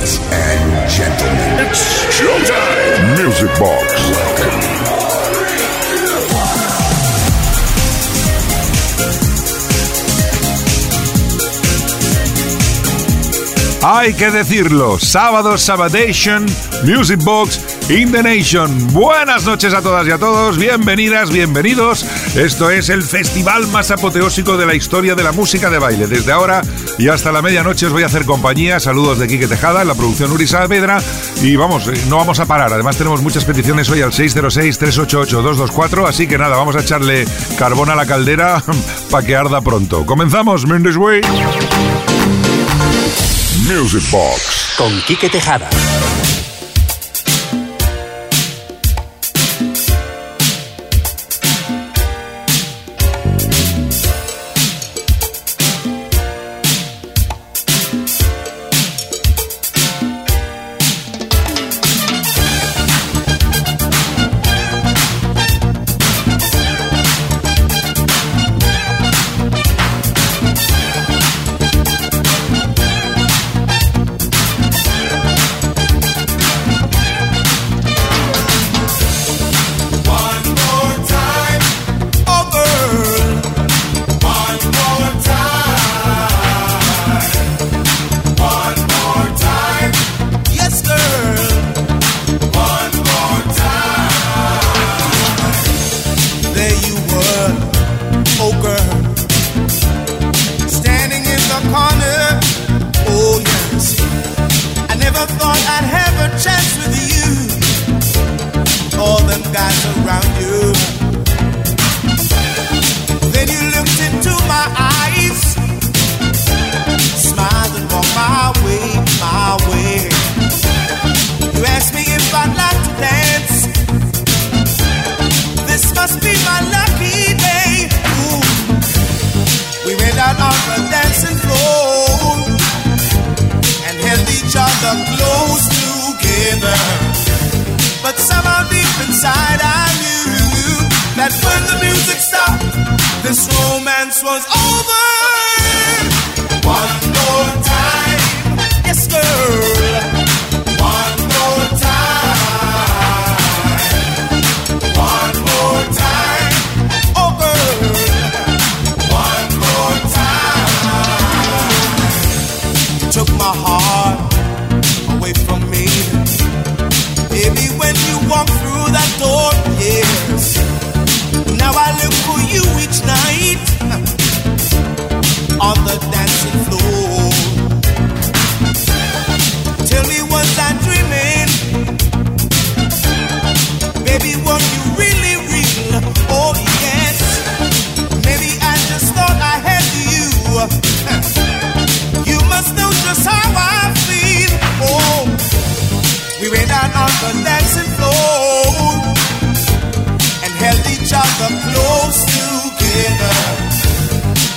Ladies and gentlemen, it's showtime. Music Box. Welcome. Hay que decirlo, sábado Sabadation, Music Box in the Nation. Buenas noches a todas y a todos, bienvenidas, bienvenidos. Esto es el festival más apoteósico de la historia de la música de baile. Desde ahora y hasta la medianoche os voy a hacer compañía. Saludos de Quique Tejada, la producción Uri Saavedra. Y vamos, eh, no vamos a parar. Además tenemos muchas peticiones hoy al 606-388-224. Así que nada, vamos a echarle carbón a la caldera para que arda pronto. Comenzamos, Mendes Way. Music Box. Con Quique Tejada. rather close together. But somehow deep inside I knew that when the music stopped, this romance was over. One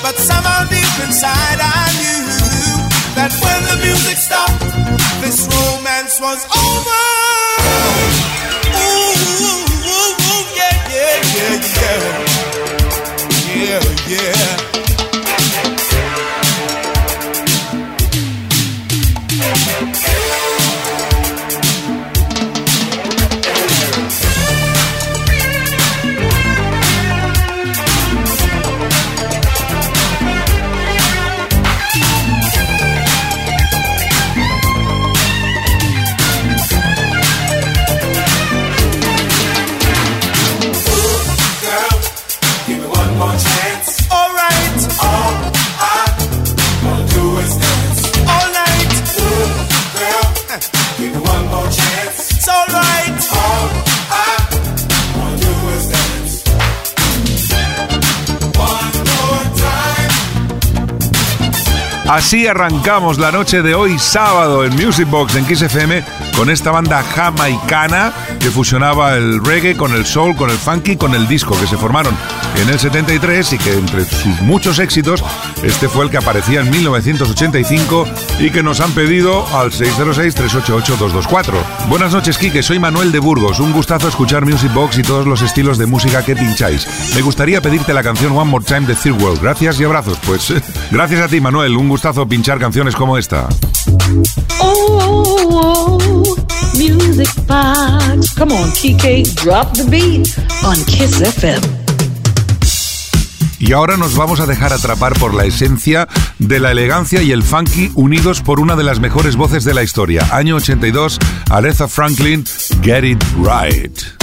But somehow deep inside I knew that when the music stopped, this romance was over. Ooh, ooh, ooh, ooh yeah, yeah, yeah, yeah. Yeah, yeah. Así arrancamos la noche de hoy sábado en Music Box en XFM con esta banda jamaicana que fusionaba el reggae con el soul, con el funky, con el disco que se formaron en el 73 y que entre sus muchos éxitos este fue el que aparecía en 1985 y que nos han pedido al 606-388-224. Buenas noches, Kike. Soy Manuel de Burgos. Un gustazo escuchar Music Box y todos los estilos de música que pincháis. Me gustaría pedirte la canción One More Time de Third World. Gracias y abrazos. Pues gracias a ti, Manuel. Un gustazo pinchar canciones como esta. Oh, music box. Come on, Kike, drop the beat on Kiss FM. Y ahora nos vamos a dejar atrapar por la esencia de la elegancia y el funky unidos por una de las mejores voces de la historia. Año 82, Aretha Franklin, Get It Right.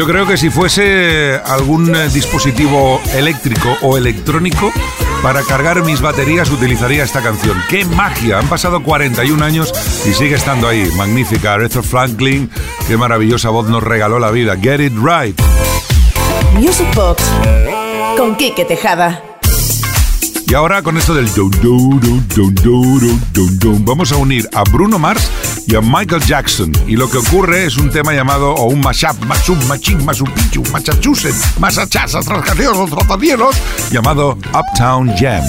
Yo creo que si fuese algún eh, dispositivo eléctrico o electrónico, para cargar mis baterías utilizaría esta canción. ¡Qué magia! Han pasado 41 años y sigue estando ahí. Magnífica. Aretha Franklin, qué maravillosa voz nos regaló la vida. Get it right. Music Box con Kike Tejada. Y ahora con esto del vamos a unir a Bruno Mars y a Michael Jackson. Y lo que ocurre es un tema llamado, o un mashup, mashup, machín, masupichu, Massachusetts, Massachusetts, rascacielos, trotadielos, llamado Uptown Jam.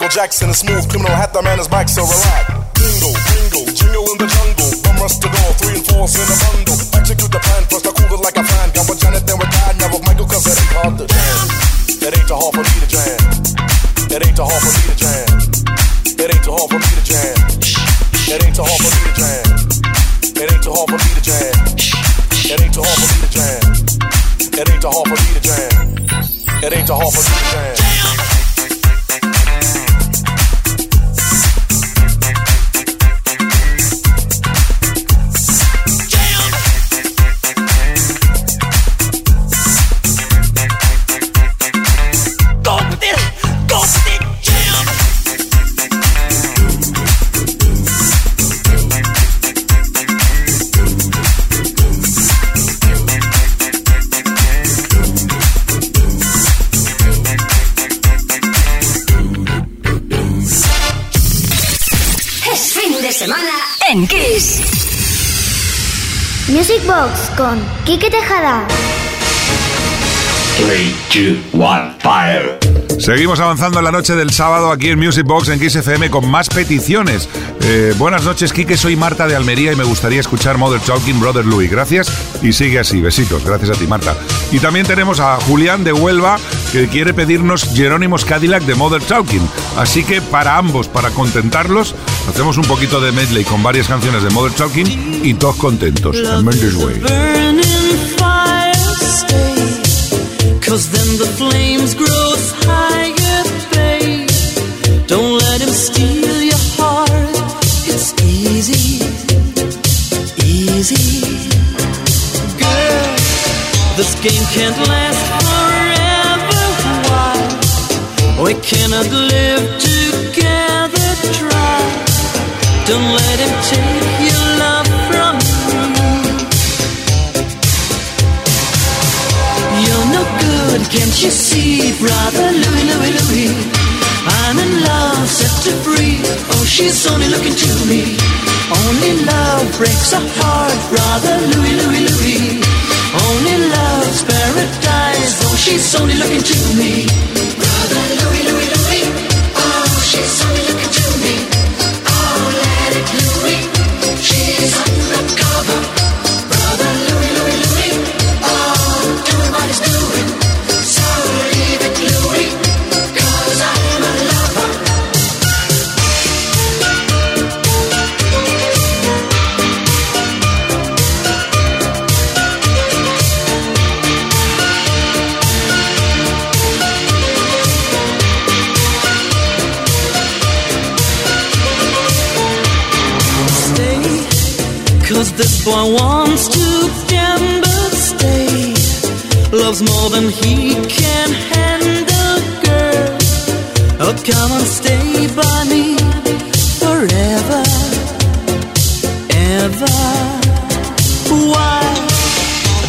Michael Jackson. A smooth criminal con Kike Tejada. 3, 2, 1, fire. Seguimos avanzando en la noche del sábado aquí en Music Box en Kiss FM con más peticiones. Eh, buenas noches, Kike. Soy Marta de Almería y me gustaría escuchar Mother Talking Brother Louis. Gracias y sigue así. Besitos. Gracias a ti, Marta. Y también tenemos a Julián de Huelva que quiere pedirnos Jerónimos Cadillac de Mother Talking. Así que para ambos, para contentarlos, hacemos un poquito de medley con varias canciones de Mother Talking y todos contentos. En Mendes Way. Cause then the flames grow higher, babe. Don't let him steal your heart. It's easy, easy. Girl, this game can't last forever. Why? We cannot live together. Try. Don't let him take your love from You're no good, can't you see, brother? I'm in love, set free. Oh, she's only looking to me. Only love breaks a heart, brother Louis, Louis, Louis. Only love's paradise. Oh, she's only looking to me. Brother. Oh, she's this boy wants to gamble. Stay, loves more than he can handle, girl. Oh, come on, stay by me forever, ever. Why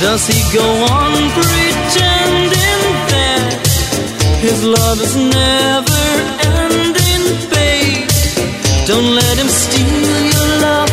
does he go on pretending that his love is never ending, babe? Don't let him steal your love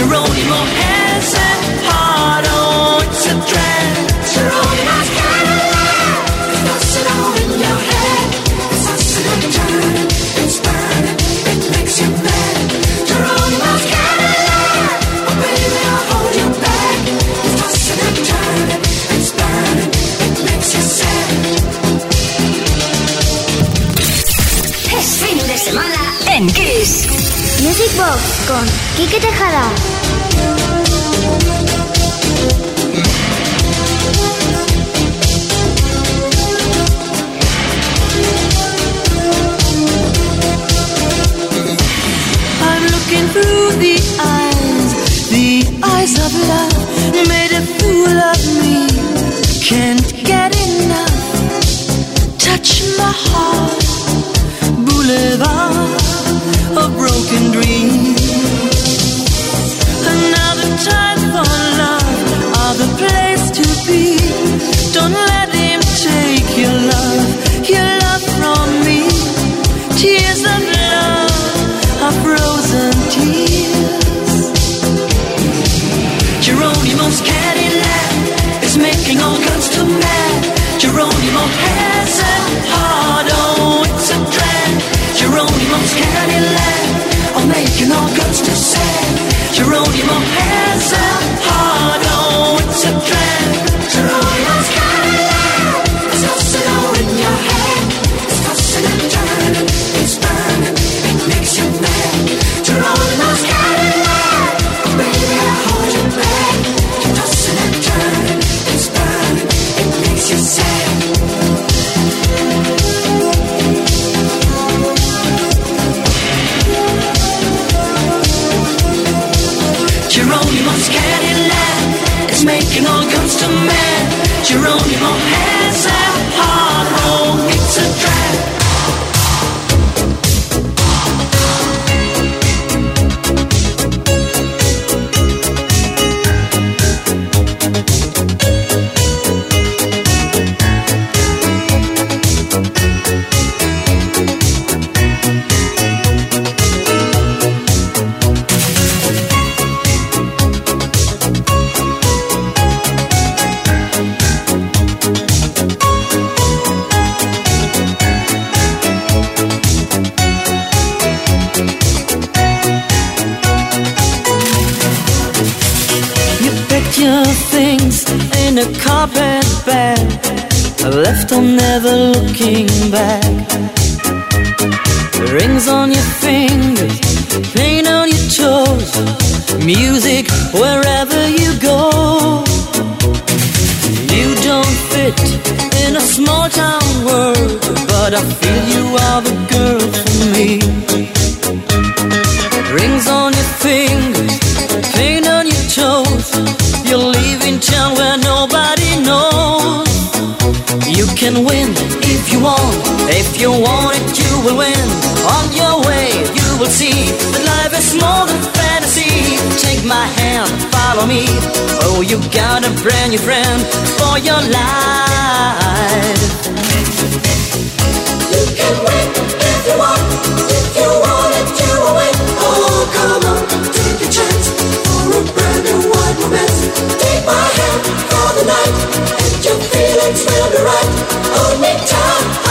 Geronimo Hansen. Con Quique Tejada. I'm looking through the eyes, the eyes of love, made a fool of me. Can't get enough. Touch my heart, boulevard of broken dreams. Time for love, other place to be. Don't let him take your love, your love from me. Tears of love are frozen tears. Geronimo's Cadillac is making all guns to mad. Geronimo has a heart, oh, it's a drag. Geronimo's Cadillac, my hand, follow me. Oh, you got a brand new friend for your life. You can win if you want. If you want it, you will win. Oh, come on, take a chance for a brand new wide romance. Take my hand for the night, and your feelings will be right. Hold me tight.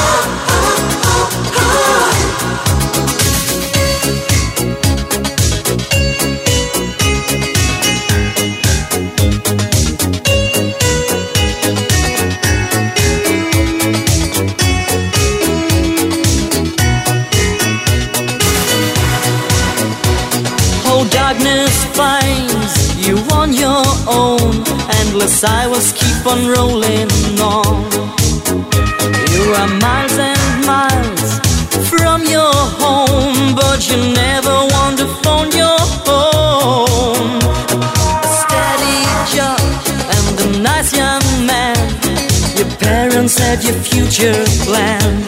Keep on rolling on. You are miles and miles from your home, but you never want to phone your home. A steady job and a nice young man. Your parents had your future planned.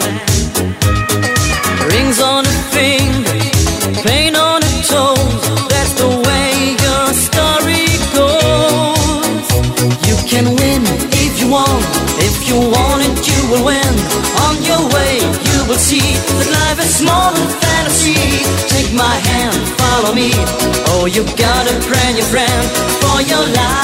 You gotta pray your friend for your life.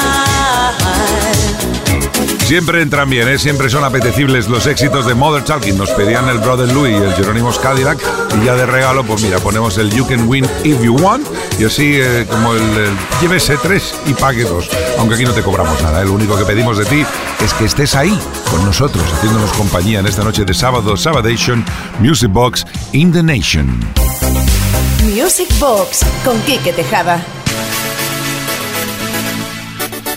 Siempre entran bien, ¿eh? siempre son apetecibles los éxitos de Mother Talking. Nos pedían el Brother Louis y el Jerónimos Cadillac. Y ya de regalo, pues mira, ponemos el You Can Win If You Want. Y así eh, como el, el, llévese tres y pague dos. Aunque aquí no te cobramos nada. ¿eh? Lo único que pedimos de ti es que estés ahí con nosotros, haciéndonos compañía en esta noche de sábado, Sabadation, Music Box in the Nation. Music Box con Quique Tejada.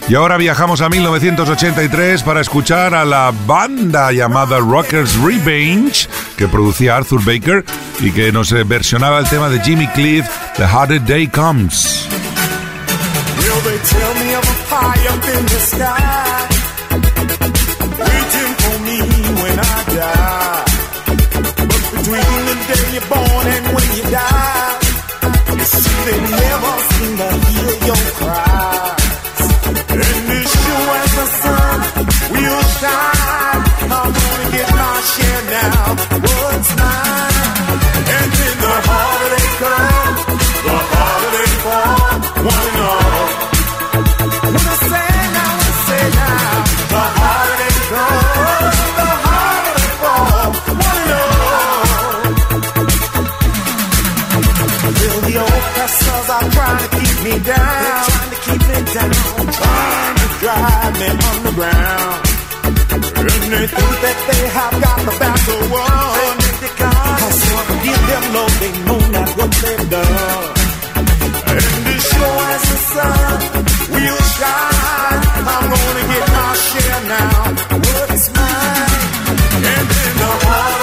Y ahora viajamos a 1983 para escuchar a la banda llamada Rockers Revenge que producía Arthur Baker y que nos versionaba el tema de Jimmy Cliff, The Harder Day Comes. Will they tell me of a fire up in the sky? Will shine, I'm gonna get my share now. What's mine? Down, trying to keep me down, trying to drive me underground. They think that they have got the battle give them love, they know not what they've done. And as sure as the sun will shine, I'm gonna get my share now. What's mine? And then the harder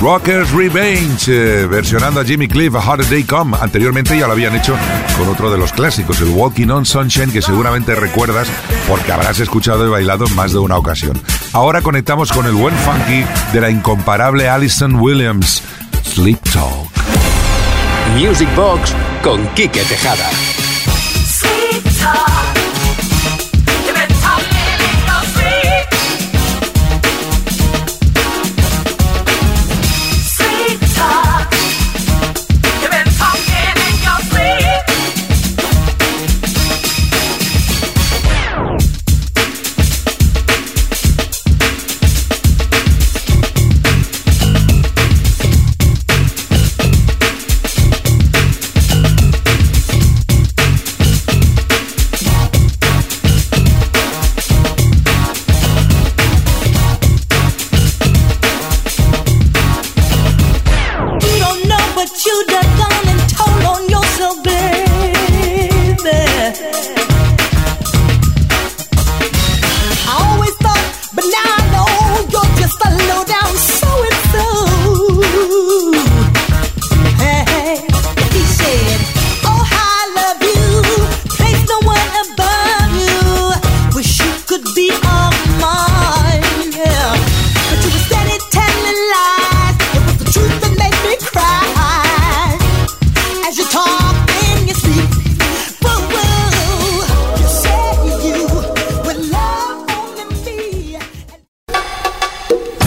Rockers Revenge, eh, versionando a Jimmy Cliff, A Harder Day Come. Anteriormente ya lo habían hecho con otro de los clásicos, el Walking on Sunshine, que seguramente recuerdas porque habrás escuchado y bailado en más de una ocasión. Ahora conectamos con el buen funky de la incomparable Alison Williams, Sleep Talk. Music Box con Quique Tejada.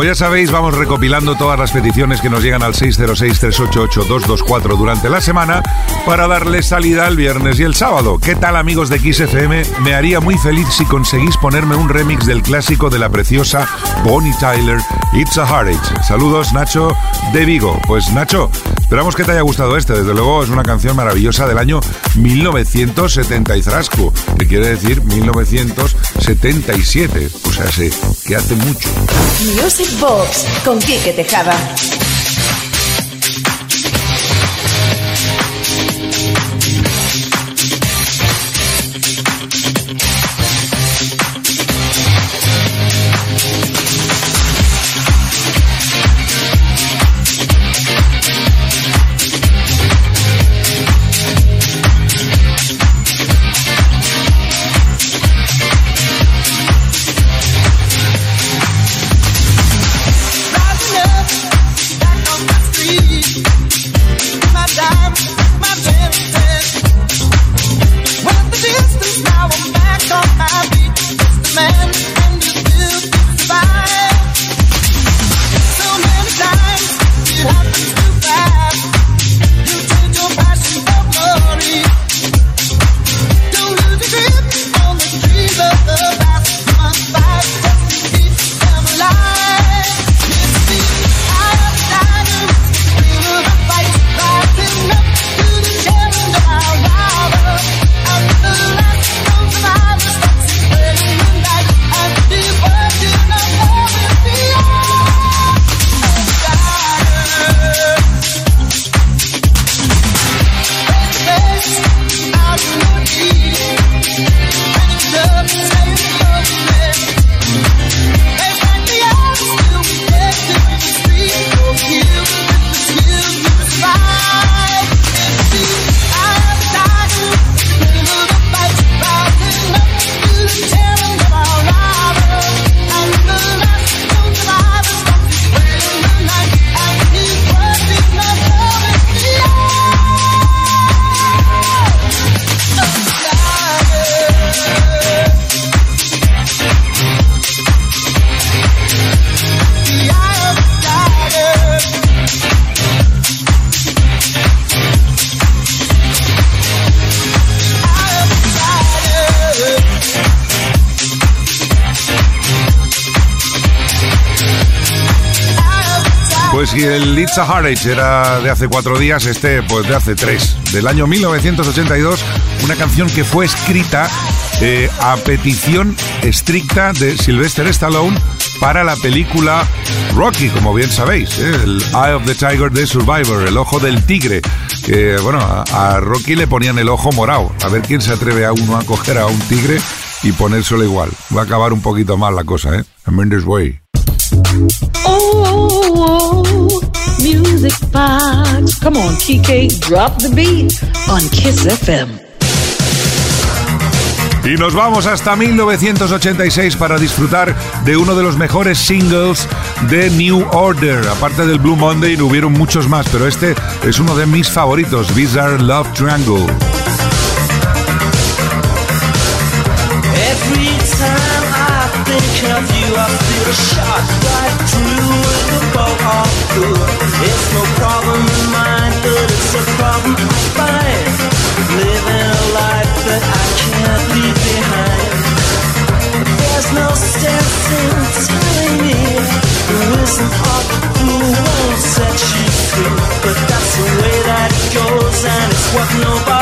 Como ya sabéis, vamos recopilando todas las peticiones que nos llegan al 606-388-224 durante la semana para darle salida el viernes y el sábado. ¿Qué tal amigos de XFM? Me haría muy feliz si conseguís ponerme un remix del clásico de la preciosa Bonnie Tyler, It's a Heartache. Saludos Nacho de Vigo. Pues Nacho, esperamos que te haya gustado este. Desde luego es una canción maravillosa del año 1970 y frasco, que quiere decir 1977. O sea, sé que hace mucho. Music Box con. El It's a Heartache era de hace cuatro días, este pues de hace tres. Del año 1982, una canción que fue escrita eh, a petición estricta de Sylvester Stallone para la película Rocky, como bien sabéis, ¿eh? el Eye of the Tiger de Survivor, el ojo del tigre. Que bueno, a, Rocky le ponían el ojo morado. A ver quién se atreve a uno a coger a un tigre y ponérselo igual. Va a acabar un poquito mal la cosa, ¿eh? Mendes Way. Oh, music box. Come on, drop the beat on Kiss FM. Y nos vamos hasta 1986 para disfrutar de uno de los mejores singles de New Order. Aparte del Blue Monday, hubieron muchos más, pero este es uno de mis favoritos, Bizarre Love Triangle. Think you, I feel a shot right through the bow of good. It's no problem in mine, but it's a problem I find. Living a life that I can't leave behind. There's no sense in telling me there isn't up who won't set you free. But that's the way that it goes, and it's what nobody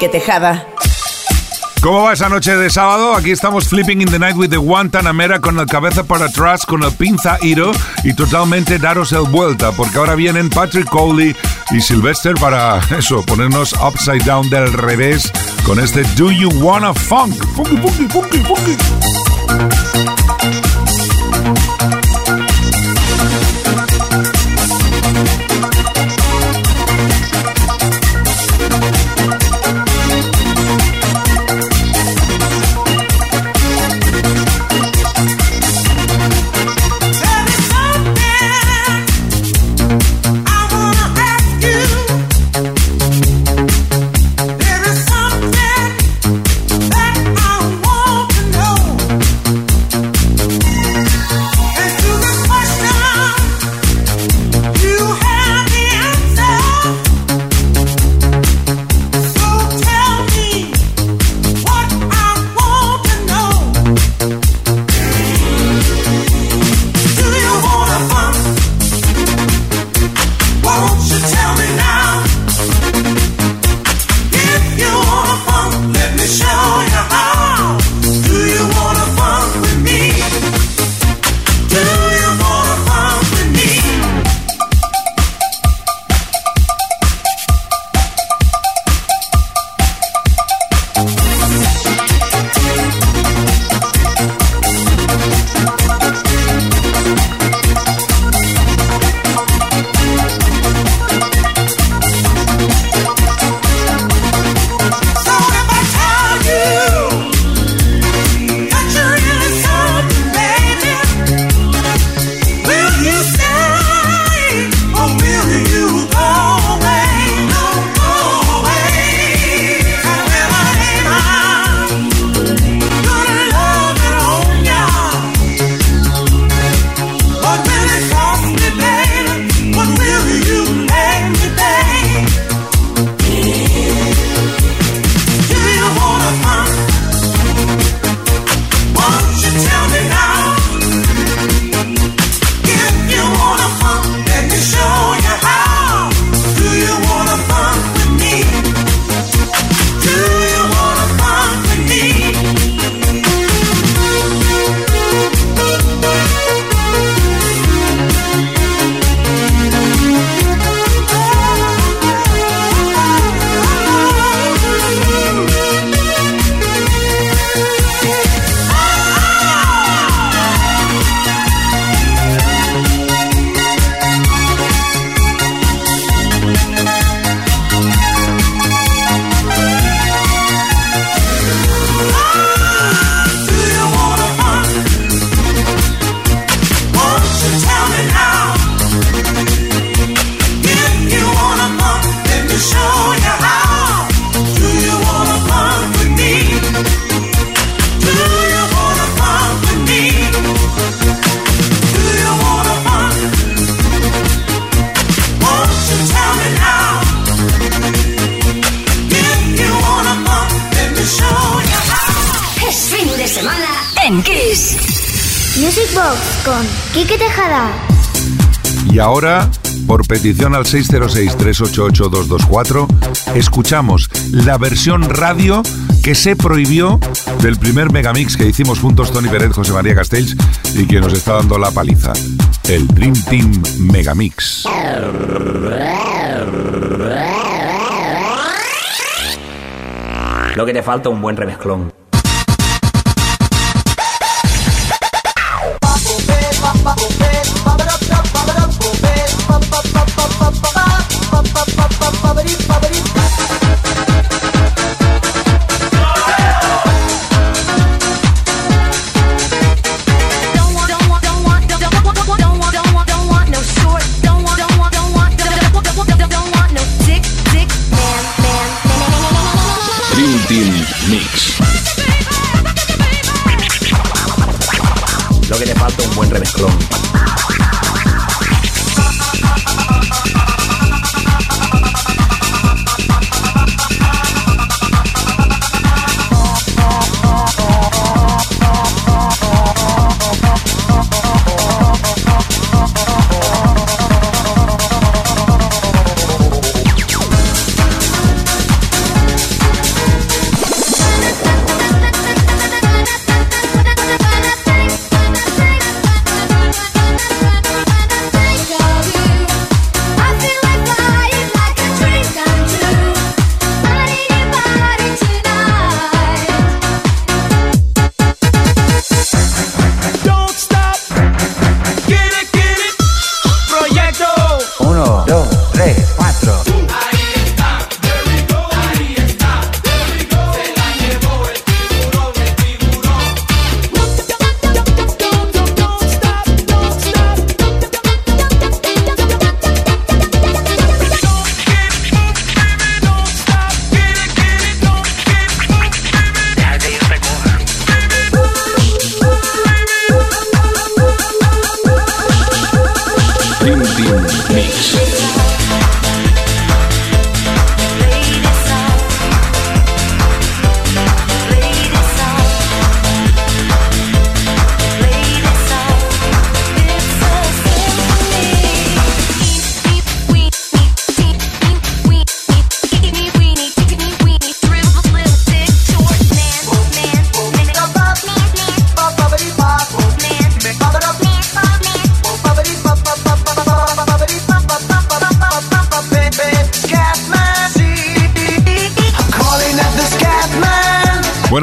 Quique Tejada. ¿Cómo va esa noche de sábado? Aquí estamos flipping in the night with the Guantanamera con la cabeza para atrás, con el pinza iro y totalmente daros el vuelta, porque ahora vienen Patrick Coley y Sylvester para eso, ponernos upside down del revés con este Do You Wanna Funk? Funky, funky, funky, funky. Ahora, por petición al 606-388-224, escuchamos la versión radio que se prohibió del primer megamix que hicimos juntos Tony Pérez, José María Castells y que nos está dando la paliza. El Dream Team Megamix. Lo que te falta un buen remezclón.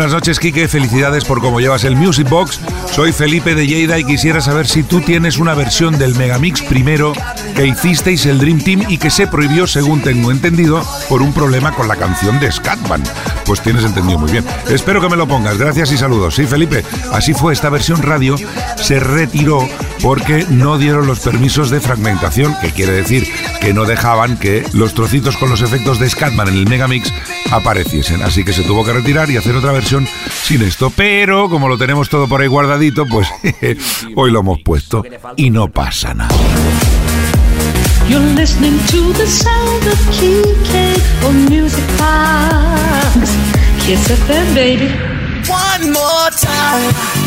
Noches, Quique. Felicidades por cómo llevas el Music Box. Soy Felipe de Lleida y quisiera saber si tú tienes una versión del Megamix primero que hicisteis el Dream Team y que se prohibió, según tengo entendido, por un problema con la canción de Scatman. Pues tienes entendido muy bien. Espero que me lo pongas. Gracias y saludos. Sí, Felipe, así fue. Esta versión radio se retiró porque no dieron los permisos de fragmentación, que quiere decir que no dejaban que los trocitos con los efectos de Scatman en el Megamix apareciesen. Así que se tuvo que retirar y hacer otra versión sin esto. Pero como lo tenemos todo por ahí guardadito, pues hoy lo hemos puesto y no pasa nada. You're listening to the sound of Music Box. Kiss FM, baby. One more time.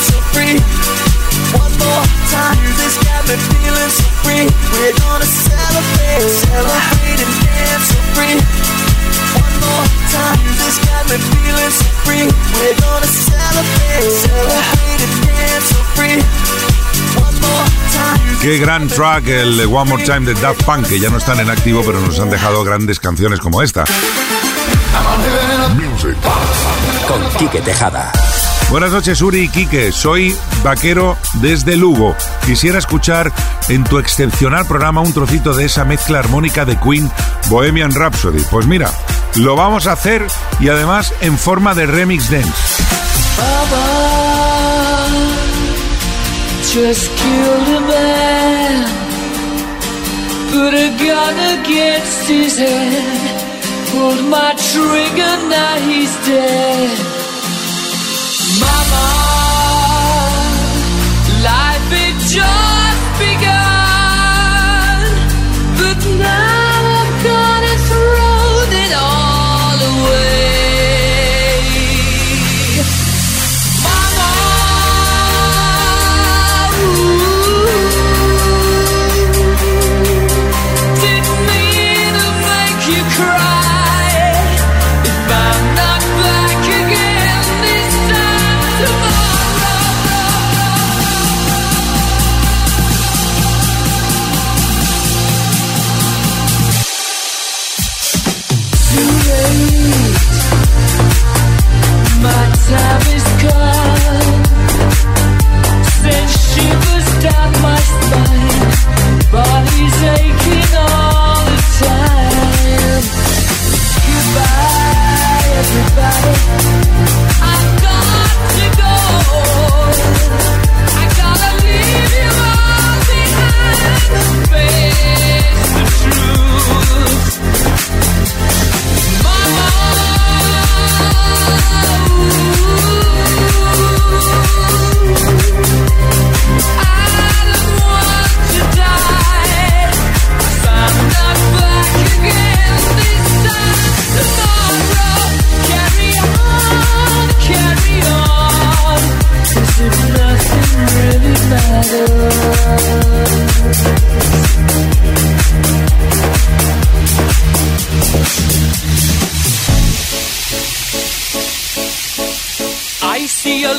so free. One more time. Music's got me feeling so free. We're gonna celebrate, celebrate and dance so free. One more time. Music's got me feeling so free. We're gonna celebrate, celebrate and dance so free. One more time. Qué gran track el One More Time de Daft Punk, que ya no están en activo, pero nos han dejado grandes canciones como esta. Music. Con Quique Tejada. Buenas noches, Uri y. Soy vaquero desde Lugo. Quisiera escuchar en tu excepcional programa un trocito de esa mezcla armónica de Queen Bohemian Rhapsody. Pues mira, lo vamos a hacer y además en forma de remix dance. Mama,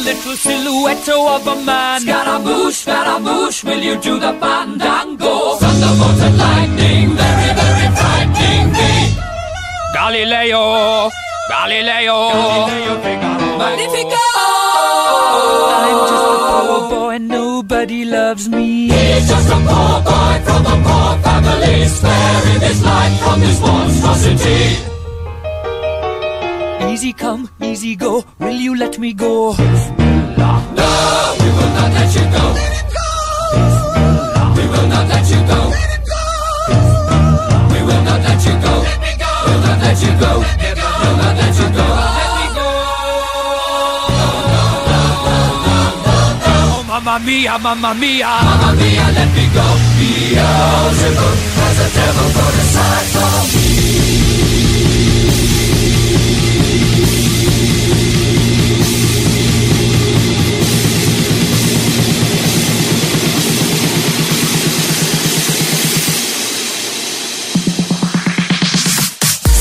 little silhouette of a man. Scaramouche, Scaramouche, will you do the fandango? Thunderbolt and lightning, very, very frightening me. Galileo, Galileo, Magnifico. I'm just a poor boy, nobody loves me. He's just a poor boy from a poor family, sparing his life from this monstrosity. Easy come, easy go. Will you let me go? No, no, we will not let you go. Let it go. We will not let you go. Let it go. We will not let you go. Let me go. We'll not let you go. We'll not let you go. Mamma mia, mamma mia, mamma mia, let me go. Beelzebub has a devil put aside for me.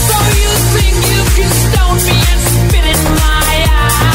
So you think you can stone me and spit in my eye?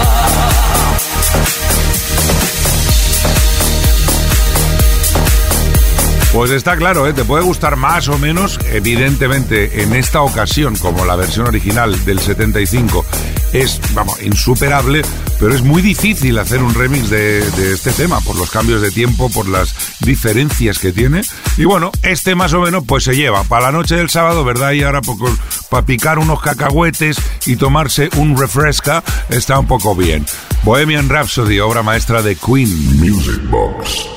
Pues está claro, ¿eh? te puede gustar más o menos, evidentemente en esta ocasión, como la versión original del 75 es, vamos, insuperable, pero es muy difícil hacer un remix de, de este tema, por los cambios de tiempo, por las diferencias que tiene. Y bueno, este más o menos pues se lleva para la noche del sábado, ¿verdad? Y ahora poco, para picar unos cacahuetes y tomarse un refresca, está un poco bien. Bohemian Rhapsody, obra maestra de Queen. Music Box.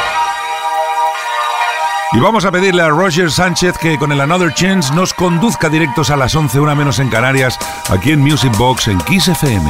Y vamos a pedirle a Roger Sánchez que con el Another Chance nos conduzca directos a las 11, una menos en Canarias, aquí en Music Box en Kiss FM.